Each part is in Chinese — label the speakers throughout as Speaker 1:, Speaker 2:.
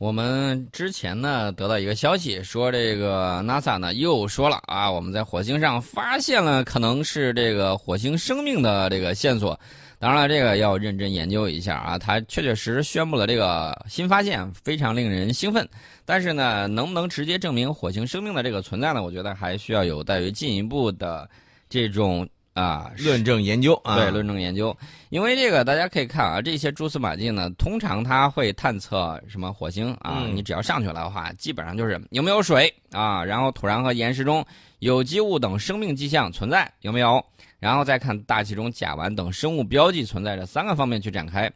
Speaker 1: 我们之前呢得到一个消息，说这个 NASA 呢又说了啊，我们在火星上发现了可能是这个火星生命的这个线索。当然了，这个要认真研究一下啊。它确确实实宣布了这个新发现，非常令人兴奋。但是呢，能不能直接证明火星生命的这个存在呢？我觉得还需要有待于进一步的这种。啊，
Speaker 2: 论证研究啊，
Speaker 1: 对，论证研究，因为这个大家可以看啊，这些蛛丝马迹呢，通常它会探测什么火星啊，你只要上去了的话，基本上就是有没有水啊，然后土壤和岩石中有机物等生命迹象存在有没有，然后再看大气中甲烷等生物标记存在这三个方面去展开。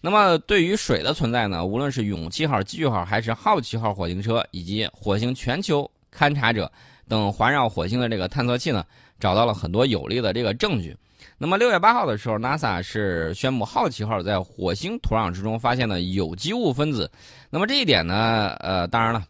Speaker 1: 那么对于水的存在呢，无论是勇气号、机遇号还是好奇号火星车，以及火星全球勘察者等环绕火星的这个探测器呢。找到了很多有力的这个证据。那么六月八号的时候，NASA 是宣布好奇号在火星土壤之中发现了有机物分子。那么这一点呢，呃，当然了，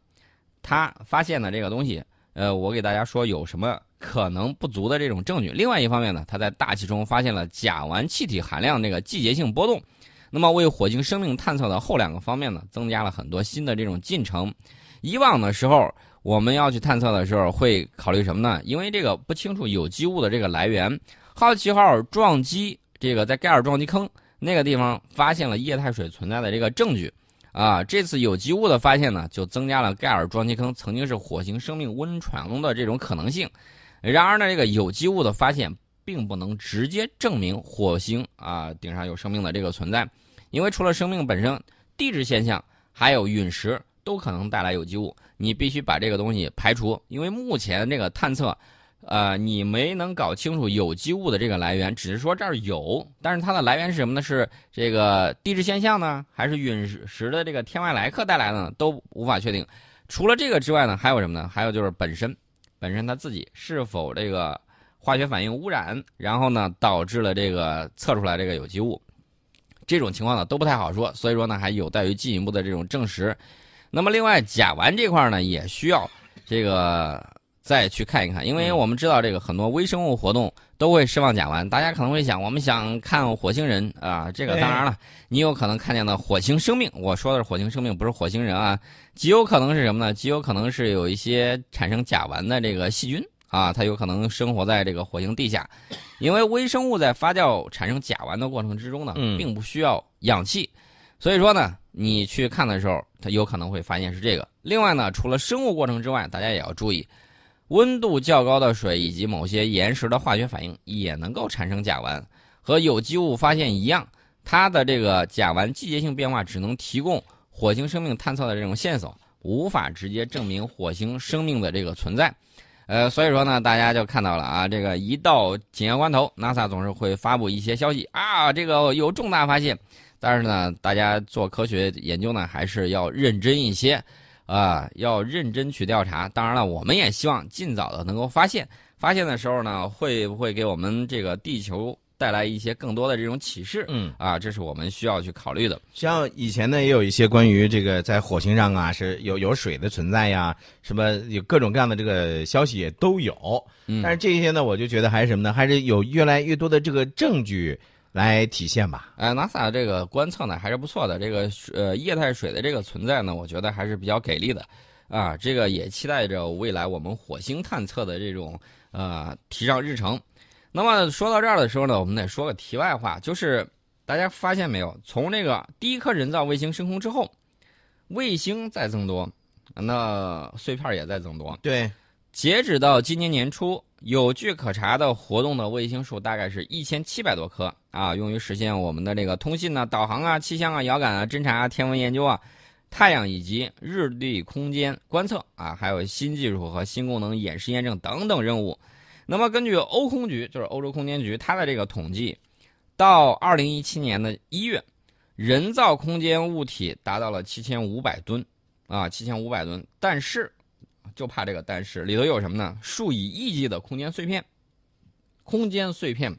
Speaker 1: 他发现的这个东西，呃，我给大家说有什么可能不足的这种证据。另外一方面呢，他在大气中发现了甲烷气体含量这个季节性波动，那么为火星生命探测的后两个方面呢，增加了很多新的这种进程。以往的时候。我们要去探测的时候，会考虑什么呢？因为这个不清楚有机物的这个来源。好奇号撞击这个在盖尔撞击坑那个地方发现了液态水存在的这个证据，啊，这次有机物的发现呢，就增加了盖尔撞击坑曾经是火星生命温床的这种可能性。然而呢，这个有机物的发现并不能直接证明火星啊顶上有生命的这个存在，因为除了生命本身，地质现象还有陨石。都可能带来有机物，你必须把这个东西排除，因为目前这个探测，呃，你没能搞清楚有机物的这个来源，只是说这儿有，但是它的来源是什么呢？是这个地质现象呢，还是陨石的这个天外来客带来的呢？都无法确定。除了这个之外呢，还有什么呢？还有就是本身，本身它自己是否这个化学反应污染，然后呢导致了这个测出来这个有机物，这种情况呢都不太好说，所以说呢还有待于进一步的这种证实。那么，另外甲烷这块呢，也需要这个再去看一看，因为我们知道这个很多微生物活动都会释放甲烷。大家可能会想，我们想看火星人啊，这个当然了，你有可能看见的火星生命，我说的是火星生命，不是火星人啊，极有可能是什么呢？极有可能是有一些产生甲烷的这个细菌啊，它有可能生活在这个火星地下，因为微生物在发酵产生甲烷的过程之中呢，并不需要氧气。所以说呢，你去看的时候，它有可能会发现是这个。另外呢，除了生物过程之外，大家也要注意，温度较高的水以及某些岩石的化学反应也能够产生甲烷。和有机物发现一样，它的这个甲烷季节性变化只能提供火星生命探测的这种线索，无法直接证明火星生命的这个存在。呃，所以说呢，大家就看到了啊，这个一到紧要关头，NASA 总是会发布一些消息啊，这个有重大发现。但是呢，大家做科学研究呢，还是要认真一些，啊，要认真去调查。当然了，我们也希望尽早的能够发现。发现的时候呢，会不会给我们这个地球带来一些更多的这种启示？
Speaker 2: 嗯，
Speaker 1: 啊，这是我们需要去考虑的。
Speaker 2: 像以前呢，也有一些关于这个在火星上啊，是有有水的存在呀，什么有各种各样的这个消息也都有。
Speaker 1: 嗯，
Speaker 2: 但是这些呢，我就觉得还是什么呢？还是有越来越多的这个证据。来体现吧。
Speaker 1: 呃，NASA 这个观测呢还是不错的，这个呃液态水的这个存在呢，我觉得还是比较给力的，啊，这个也期待着未来我们火星探测的这种呃提上日程。那么说到这儿的时候呢，我们得说个题外话，就是大家发现没有，从这个第一颗人造卫星升空之后，卫星在增多，那碎片也在增多。
Speaker 2: 对，
Speaker 1: 截止到今年年初。有据可查的活动的卫星数大概是一千七百多颗啊，用于实现我们的这个通信呢、导航啊、气象啊、遥感啊、侦察啊、天文研究啊、太阳以及日地空间观测啊，还有新技术和新功能演示验证等等任务。那么根据欧空局，就是欧洲空间局，它的这个统计，到二零一七年的一月，人造空间物体达到了七千五百吨啊，七千五百吨，但是。就怕这个，但是里头有什么呢？数以亿计的空间碎片，空间碎片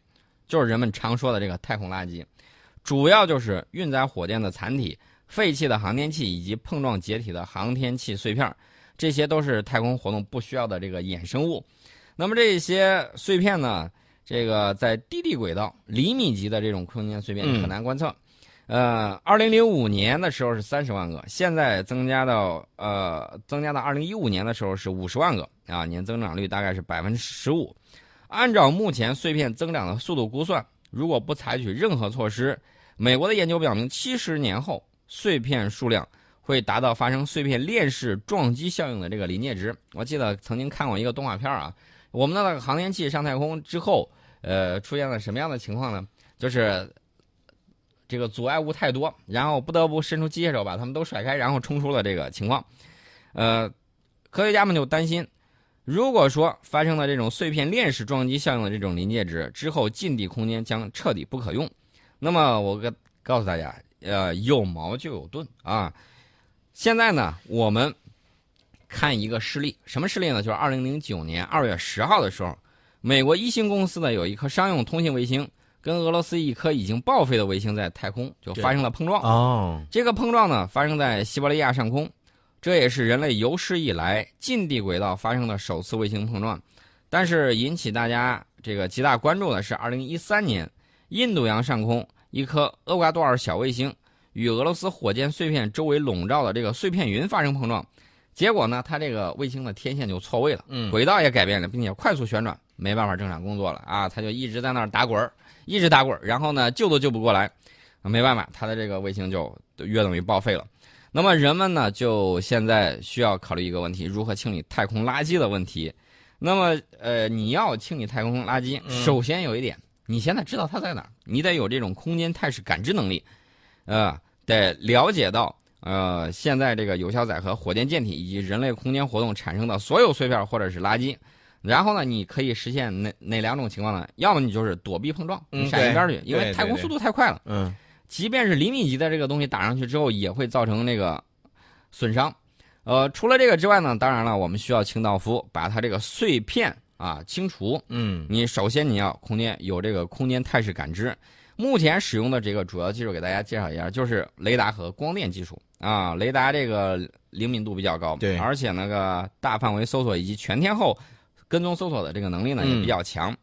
Speaker 1: 就是人们常说的这个太空垃圾，主要就是运载火箭的残体、废弃的航天器以及碰撞解体的航天器碎片，这些都是太空活动不需要的这个衍生物。那么这些碎片呢，这个在低地轨道、厘米级的这种空间碎片很难观测。呃，二零零五年的时候是三十万个，现在增加到呃，增加到二零一五年的时候是五十万个啊，年增长率大概是百分之十五。按照目前碎片增长的速度估算，如果不采取任何措施，美国的研究表明，七十年后碎片数量会达到发生碎片链式撞击效应的这个临界值。我记得曾经看过一个动画片啊，我们的那个航天器上太空之后，呃，出现了什么样的情况呢？就是这个阻碍物太多，然后不得不伸出机械手把它们都甩开，然后冲出了这个情况。呃，科学家们就担心，如果说发生了这种碎片链式撞击效应的这种临界值之后，近地空间将彻底不可用。那么我告告诉大家，呃，有矛就有盾啊。现在呢，我们看一个事例，什么事例呢？就是二零零九年二月十号的时候，美国一星公司呢有一颗商用通信卫星。跟俄罗斯一颗已经报废的卫星在太空就发生了碰撞。
Speaker 2: 哦，
Speaker 1: 这个碰撞呢发生在西伯利亚上空，这也是人类有史以来近地轨道发生的首次卫星碰撞。但是引起大家这个极大关注的是，二零一三年印度洋上空一颗厄瓜多尔小卫星与俄罗斯火箭碎片周围笼罩的这个碎片云发生碰撞，结果呢，它这个卫星的天线就错位了，
Speaker 2: 嗯，
Speaker 1: 轨道也改变了，并且快速旋转，没办法正常工作了啊，他就一直在那儿打滚儿。一直打滚，然后呢，救都救不过来，没办法，他的这个卫星就约等于报废了。那么人们呢，就现在需要考虑一个问题：如何清理太空垃圾的问题。那么，呃，你要清理太空垃圾，首先有一点，你现在知道它在哪儿，你得有这种空间态势感知能力，呃，得了解到，呃，现在这个有效载荷、火箭舰体以及人类空间活动产生的所有碎片或者是垃圾。然后呢，你可以实现哪哪两种情况呢？要么你就是躲避碰撞，你闪一边去，因为太空速度太快了。
Speaker 2: 嗯，
Speaker 1: 即便是厘米级的这个东西打上去之后，也会造成那个损伤。呃，除了这个之外呢，当然了，我们需要清道夫把它这个碎片啊清除。
Speaker 2: 嗯，
Speaker 1: 你首先你要空间有这个空间态势感知。目前使用的这个主要技术给大家介绍一下，就是雷达和光电技术啊。雷达这个灵敏度比较高，
Speaker 2: 对，
Speaker 1: 而且那个大范围搜索以及全天候。跟踪搜索的这个能力呢也比较强，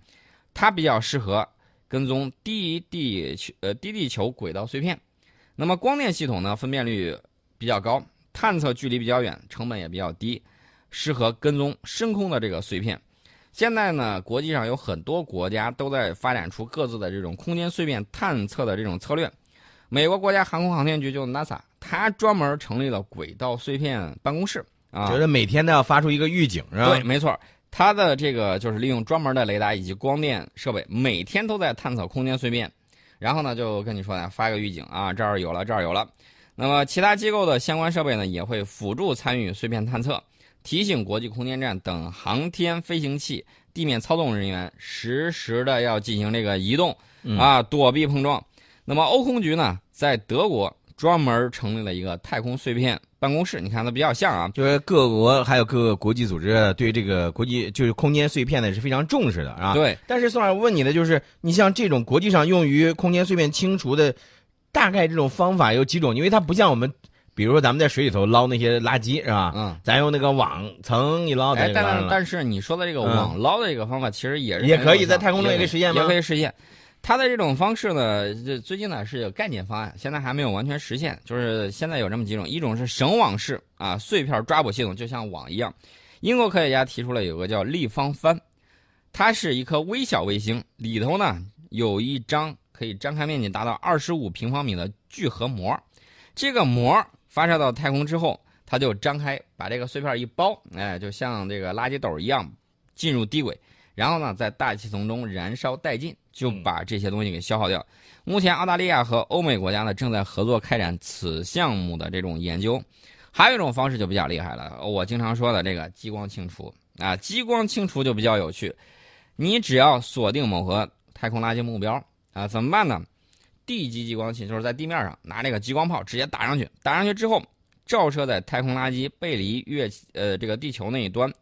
Speaker 1: 它比较适合跟踪低地球呃低地球轨道碎片。那么光电系统呢分辨率比较高，探测距离比较远，成本也比较低，适合跟踪深空的这个碎片。现在呢，国际上有很多国家都在发展出各自的这种空间碎片探测的这种策略。美国国家航空航天局就 NASA，它专门成立了轨道碎片办公室啊，
Speaker 2: 觉得每天都要发出一个预警是吧？
Speaker 1: 对，没错。它的这个就是利用专门的雷达以及光电设备，每天都在探测空间碎片，然后呢就跟你说呢发一个预警啊，这儿有了，这儿有了。那么其他机构的相关设备呢也会辅助参与碎片探测，提醒国际空间站等航天飞行器地面操纵人员实时的要进行这个移动啊，躲避碰撞。那么欧空局呢在德国专门成立了一个太空碎片。办公室，你看它比较像啊，
Speaker 2: 就是各国还有各个国际组织对这个国际就是空间碎片呢是非常重视的啊。
Speaker 1: 对。
Speaker 2: 但是宋老师问你的就是，你像这种国际上用于空间碎片清除的，大概这种方法有几种？因为它不像我们，比如说咱们在水里头捞那些垃圾是吧？
Speaker 1: 嗯。
Speaker 2: 咱用那个网层一捞，
Speaker 1: 哎，但但是你说的这个网捞的这个方法，其实也是
Speaker 2: 也可以在太空中
Speaker 1: 也
Speaker 2: 可以实现吗？
Speaker 1: 也可以实现。它的这种方式呢，这最近呢是有概念方案，现在还没有完全实现。就是现在有这么几种，一种是绳网式啊碎片抓捕系统，就像网一样。英国科学家提出了有个叫立方帆，它是一颗微小卫星，里头呢有一张可以张开面积达到二十五平方米的聚合膜。这个膜发射到太空之后，它就张开，把这个碎片一包，哎，就像这个垃圾斗一样进入低轨。然后呢，在大气层中燃烧殆尽，就把这些东西给消耗掉。目前，澳大利亚和欧美国家呢正在合作开展此项目的这种研究。还有一种方式就比较厉害了，我经常说的这个激光清除啊，激光清除就比较有趣。你只要锁定某个太空垃圾目标啊，怎么办呢？地基激光器就是在地面上拿这个激光炮直接打上去，打上去之后照射在太空垃圾背离月呃这个地球那一端。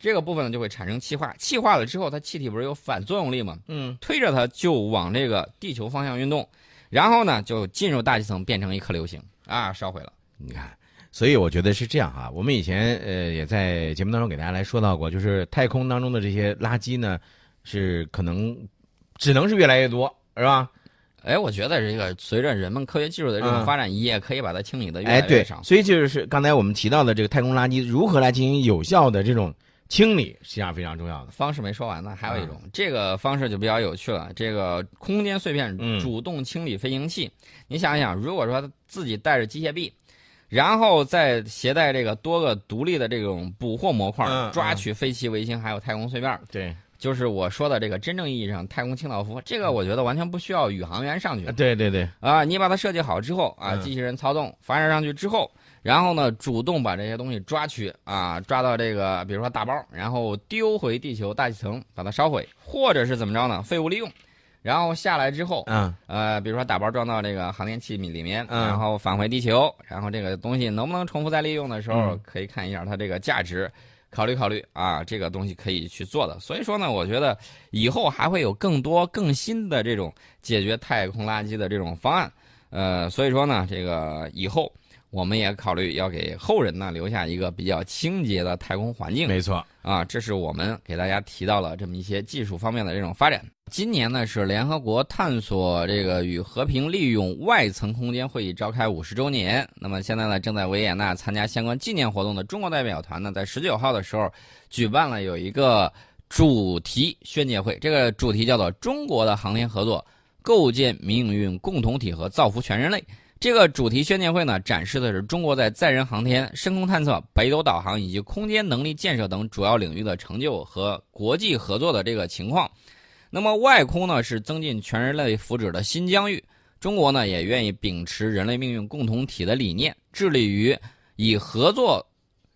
Speaker 1: 这个部分呢就会产生气化，气化了之后，它气体不是有反作用力吗？
Speaker 2: 嗯，
Speaker 1: 推着它就往这个地球方向运动，然后呢就进入大气层，变成一颗流星啊，烧毁了。
Speaker 2: 你看，所以我觉得是这样啊。我们以前呃也在节目当中给大家来说到过，就是太空当中的这些垃圾呢，是可能只能是越来越多，是吧？
Speaker 1: 哎，我觉得这个随着人们科学技术的这种
Speaker 2: 嗯
Speaker 1: 发展，也可以把它清理的越
Speaker 2: 哎，对
Speaker 1: 来越少，。
Speaker 2: 所以就是刚才我们提到的这个太空垃圾如何来进行有效的这种清理，实际上非常重要的。
Speaker 1: 方式没说完呢，还有一
Speaker 2: 嗯
Speaker 1: 种，这个方式就比较有趣了。这个空间碎片
Speaker 2: 嗯
Speaker 1: 主动清理飞行器，你想一想，如果说自己带着机械臂，然后再携带这个多个独立的这种捕获模块，
Speaker 2: 嗯
Speaker 1: 抓取飞机、卫星还有太空碎片，
Speaker 2: 对，
Speaker 1: 就是我说的这个真正意义上太空清道夫。这个我觉得完全不需要宇航员上去
Speaker 2: 啊对对对，
Speaker 1: 啊，你把它设计好之后啊，
Speaker 2: 嗯
Speaker 1: 机器人操纵发射上去之后，然后呢，主动把这些东西抓取啊，抓到这个比如说大包，然后丢回地球大气层，把它烧毁，或者是怎么着呢？废物利用，然后下来之后，
Speaker 2: 嗯
Speaker 1: 呃，比如说打包装到这个航天器里面，
Speaker 2: 嗯
Speaker 1: 然后返回地球，然后这个东西能不能重复再利用的时候，
Speaker 2: 嗯
Speaker 1: 可以看一下它这个价值。考虑考虑啊，这个东西可以去做的。所以说呢，我觉得以后还会有更多更新的这种解决太空垃圾的这种方案。呃，所以说呢，这个以后我们也考虑要给后人呢留下一个比较清洁的太空环境。
Speaker 2: 没错，
Speaker 1: 啊，这是我们给大家提到了这么一些技术方面的这种发展。今年呢是联合国探索这个与和平利用外层空间会议召开五十周年。那么现在呢正在维也纳参加相关纪念活动的中国代表团呢，在十九号的时候举办了有一个主题宣介会，这个主题叫做“中国的航天合作，构建命运共同体和造福全人类”。这个主题宣介会呢，展示的是中国在载人航天、深空探测、北斗导航以及空间能力建设等主要领域的成就和国际合作的这个情况。那么，外空呢是增进全人类福祉的新疆域。中国呢也愿意秉持人类命运共同体的理念，致力于以合作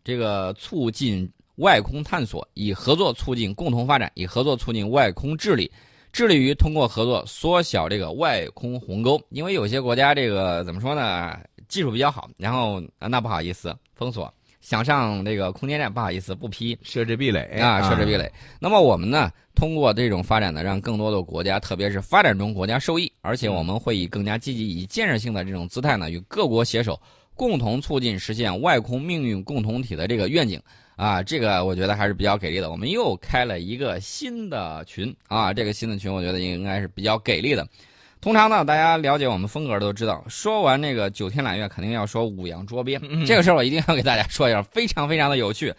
Speaker 1: 这个促进外空探索，以合作促进共同发展，以合作促进外空治理。致力于通过合作缩小这个外空鸿沟，因为有些国家这个怎么说呢，技术比较好，然后啊那不好意思封锁，想上这个空间站不好意思不批
Speaker 2: 设置壁垒
Speaker 1: 啊，设置壁垒。那么我们呢，通过这种发展呢，让更多的国家，特别是发展中国家受益，而且我们会以更加积极、以建设性的这种姿态呢，与各国携手，共同促进实现外空命运共同体的这个愿景。啊，这个我觉得还是比较给力的。我们又开了一个新的群啊，这个新的群我觉得应该是比较给力的。通常呢，大家了解我们风格都知道，说完那个九天揽月，肯定要说五洋捉鳖。这个事儿我一定要给大家说一下，非常非常的有趣。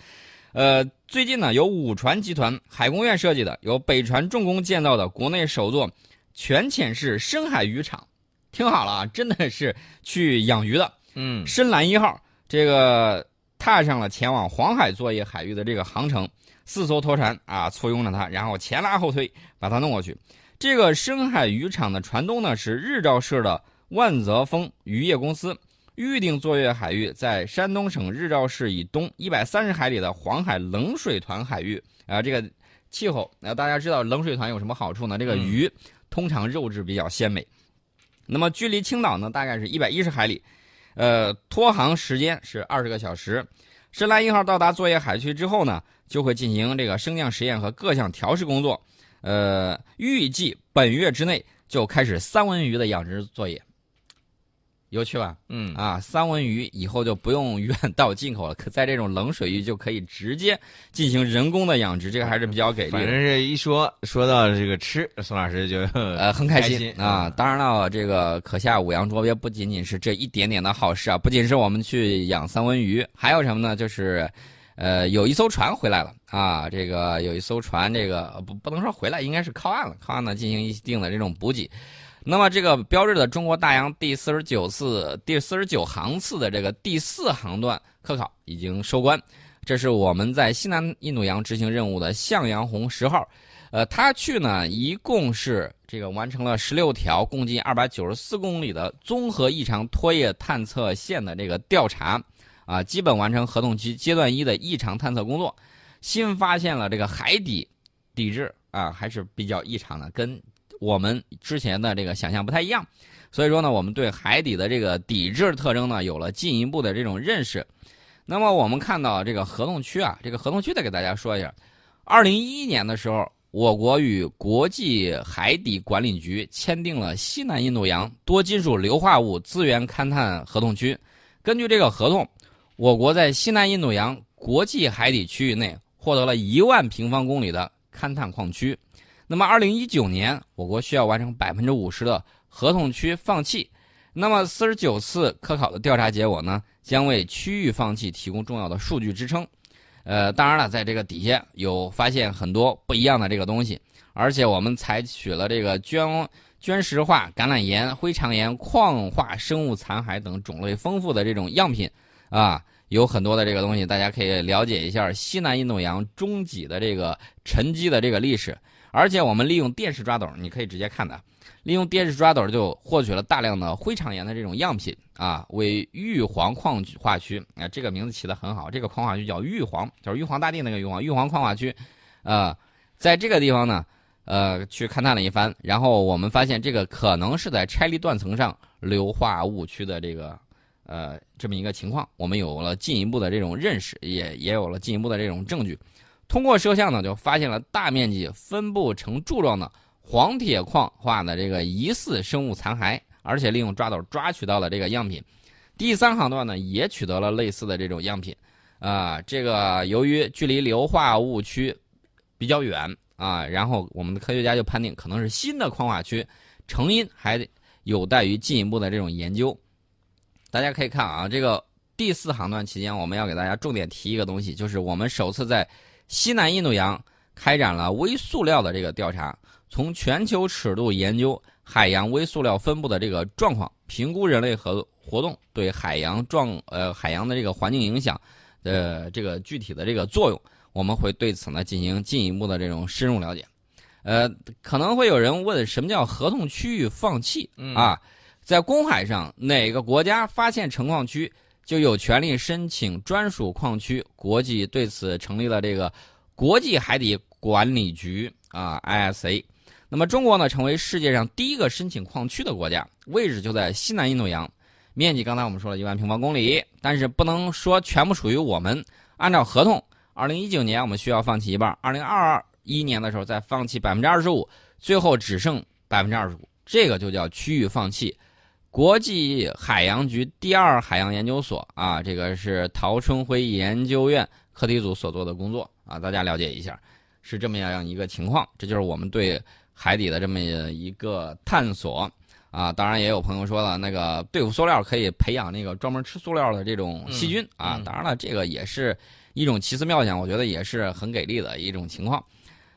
Speaker 1: 呃，最近呢，由五船集团海工院设计的，由北船重工建造的国内首座全潜式深海渔场，听好了啊，真的是去养鱼的。
Speaker 2: 嗯
Speaker 1: 深蓝一号这个踏上了前往黄海作业海域的这个航程，四艘拖船啊簇拥着它，然后前拉后推把它弄过去。这个深海渔场的船东呢是日照市的万泽丰渔业公司，预定作业海域在山东省日照市以东一百三十海里的黄海冷水团海域啊、这个气候啊、大家知道冷水团有什么好处呢？这个鱼通常肉质比较鲜美。那么距离青岛呢大概是一百一十海里。呃，拖航时间是二十个小时。深蓝一号到达作业海区之后呢，就会进行这个升降实验和各项调试工作。呃，预计本月之内就开始三文鱼的养殖作业。有趣吧？
Speaker 2: 嗯
Speaker 1: 啊，三文鱼以后就不用远道进口了，可在这种冷水域就可以直接进行人工的养殖，这个还是比较给力的。
Speaker 2: 反正是一说说到这个吃，宋老师就
Speaker 1: 呃，很开心啊！
Speaker 2: 嗯
Speaker 1: 当然了，这个可下五洋捉鳖不仅仅是这一点点的好事啊，不仅是我们去养三文鱼，还有什么呢？就是，呃，有一艘船回来了啊！这个有一艘船，这个呃不不能说回来，应该是靠岸了，靠岸呢进行一定的这种补给。那么，这个标志着中国大洋第四十九次、第四十九航次的这个第四航段科考已经收官。这是我们在西南印度洋执行任务的向阳红十号。呃，他去呢，一共是这个完成了十六条，共计二百九十四公里的综合异常拖曳探测线的这个调查，啊，基本完成合同期阶段一的异常探测工作。新发现了这个海底底质啊，还是比较异常的，跟我们之前的这个想象不太一样。所以说呢，我们对海底的这个底质特征呢，有了进一步的这种认识。那么我们看到这个合同区啊，这个合同区再给大家说一下，二零一一年的时候。我国与国际海底管理局签订了西南印度洋多金属硫化物资源勘探合同区。根据这个合同，我国在西南印度洋国际海底区域内获得了一万平方公里的勘探矿区。那么，二零一九年，我国需要完成百分之五十的合同区放弃。那么四十九次科考的调查结果呢，将为区域放弃提供重要的数据支撑。呃，当然了，在这个底下有发现很多不一样的这个东西，而且我们采取了这个绢绢石化、橄榄岩、灰长岩、矿化生物残骸等种类丰富的这种样品，啊。有很多的这个东西，大家可以了解一下西南印度洋中脊的这个沉积的这个历史。而且我们利用电视抓斗，你可以直接看的，利用电视抓斗就获取了大量的灰肠岩的这种样品啊，为玉皇矿化区啊，这个名字起的很好，这个矿化区叫玉皇，就是玉皇大帝那个玉皇，玉皇矿化区，呃，在这个地方呢，呃，去勘探了一番，然后我们发现这个可能是在拆离断层上硫化物区的这个。呃，这么一个情况，我们有了进一步的这种认识，也也有了进一步的这种证据。通过摄像呢，就发现了大面积分布成柱状的黄铁矿化的这个疑似生物残骸，而且利用抓斗抓取到了这个样品。第三航段呢，也取得了类似的这种样品。啊，这个由于距离硫化物区比较远啊，然后我们的科学家就判定可能是新的矿化区，成因还有待于进一步的这种研究。大家可以看啊，这个第四航段期间，我们要给大家重点提一个东西，就是我们首次在西南印度洋开展了微塑料的这个调查，从全球尺度研究海洋微塑料分布的这个状况，评估人类和活动对海洋状呃海洋的这个环境影响的这个具体的这个作用，我们会对此呢进行进一步的这种深入了解。呃，可能会有人问，什么叫合同区域放弃啊？在公海上，哪个国家发现成矿区，就有权利申请专属矿区。国际对此成立了这个国际海底管理局啊，ISA。那么中国呢，成为世界上第一个申请矿区的国家，位置就在西南印度洋，面积刚才我们说了一万平方公里，但是不能说全部属于我们。按照合同，二零一九年我们需要放弃一半，二零二一年的时候再放弃百分之二十五，最后只剩百分之二十五，这个就叫区域放弃。国际海洋局第二海洋研究所啊，这个是陶春辉研究院课题组所做的工作啊，大家了解一下，是这么样一个情况。这就是我们对海底的这么一个探索啊。当然，也有朋友说了，那个对付塑料可以培养那个专门吃塑料的这种细菌啊。当然了，这个也是一种奇思妙想，我觉得也是很给力的一种情况。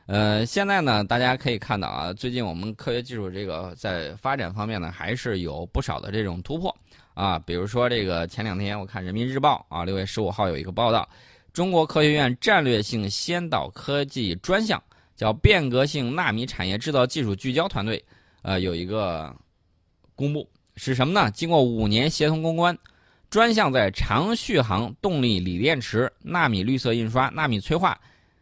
Speaker 1: 呃，现在呢，大家可以看到啊，最近我们科学技术这个在发展方面呢，还是有不少的这种突破啊。比如说，这个前两天我看《人民日报》啊，六月十五号有一个报道，中国科学院战略性先导科技专项叫变革性纳米产业制造技术聚焦团队，呃，有一个公布是什么呢？经过五年协同攻关，专项在长续航动力锂电池、纳米绿色印刷、纳米催化。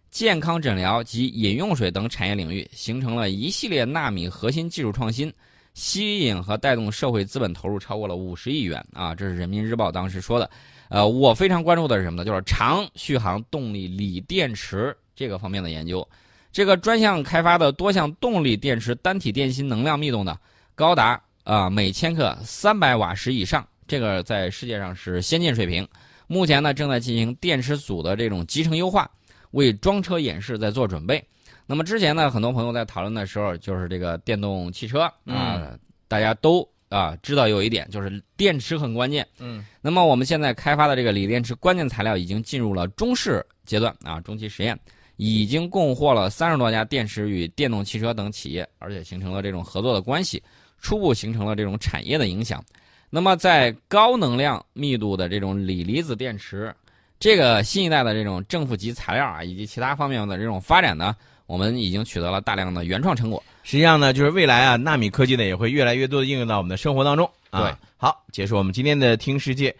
Speaker 1: 健康诊疗及饮用水等产业领域形成了一系列纳米核心技术创新，吸引和带动社会资本投入超过了五十亿元啊！这是人民日报当时说的。呃，我非常关注的是什么呢？就是长续航动力锂电池这个方面的研究。这个专项开发的多项动力电池单体电芯能量密度呢，高达啊每千克三百瓦时以上，这个在世界上是先进水平。目前呢，正在进行电池组的这种集成优化。为装车演示在做准备。那么之前呢，很多朋友在讨论的时候，就是这个电动汽车啊，大家都啊知道有一点，就是电池很关键。
Speaker 2: 嗯。
Speaker 1: 那么我们现在开发的这个锂电池关键材料已经进入了中试阶段啊，中期实验，已经供货了三十多家电池与电动汽车等企业，而且形成了这种合作的关系，初步形成了这种产业的影响。那么在高能量密度的这种锂离子电池。这个新一代的这种正负极材料啊，以及其他方面的这种发展呢，我们已经取得了大量的原创成果。
Speaker 2: 实际上呢，就是未来啊，纳米科技呢也会越来越多的应用到我们的生活当中。
Speaker 1: 对，
Speaker 2: 好，结束我们今天的听世界。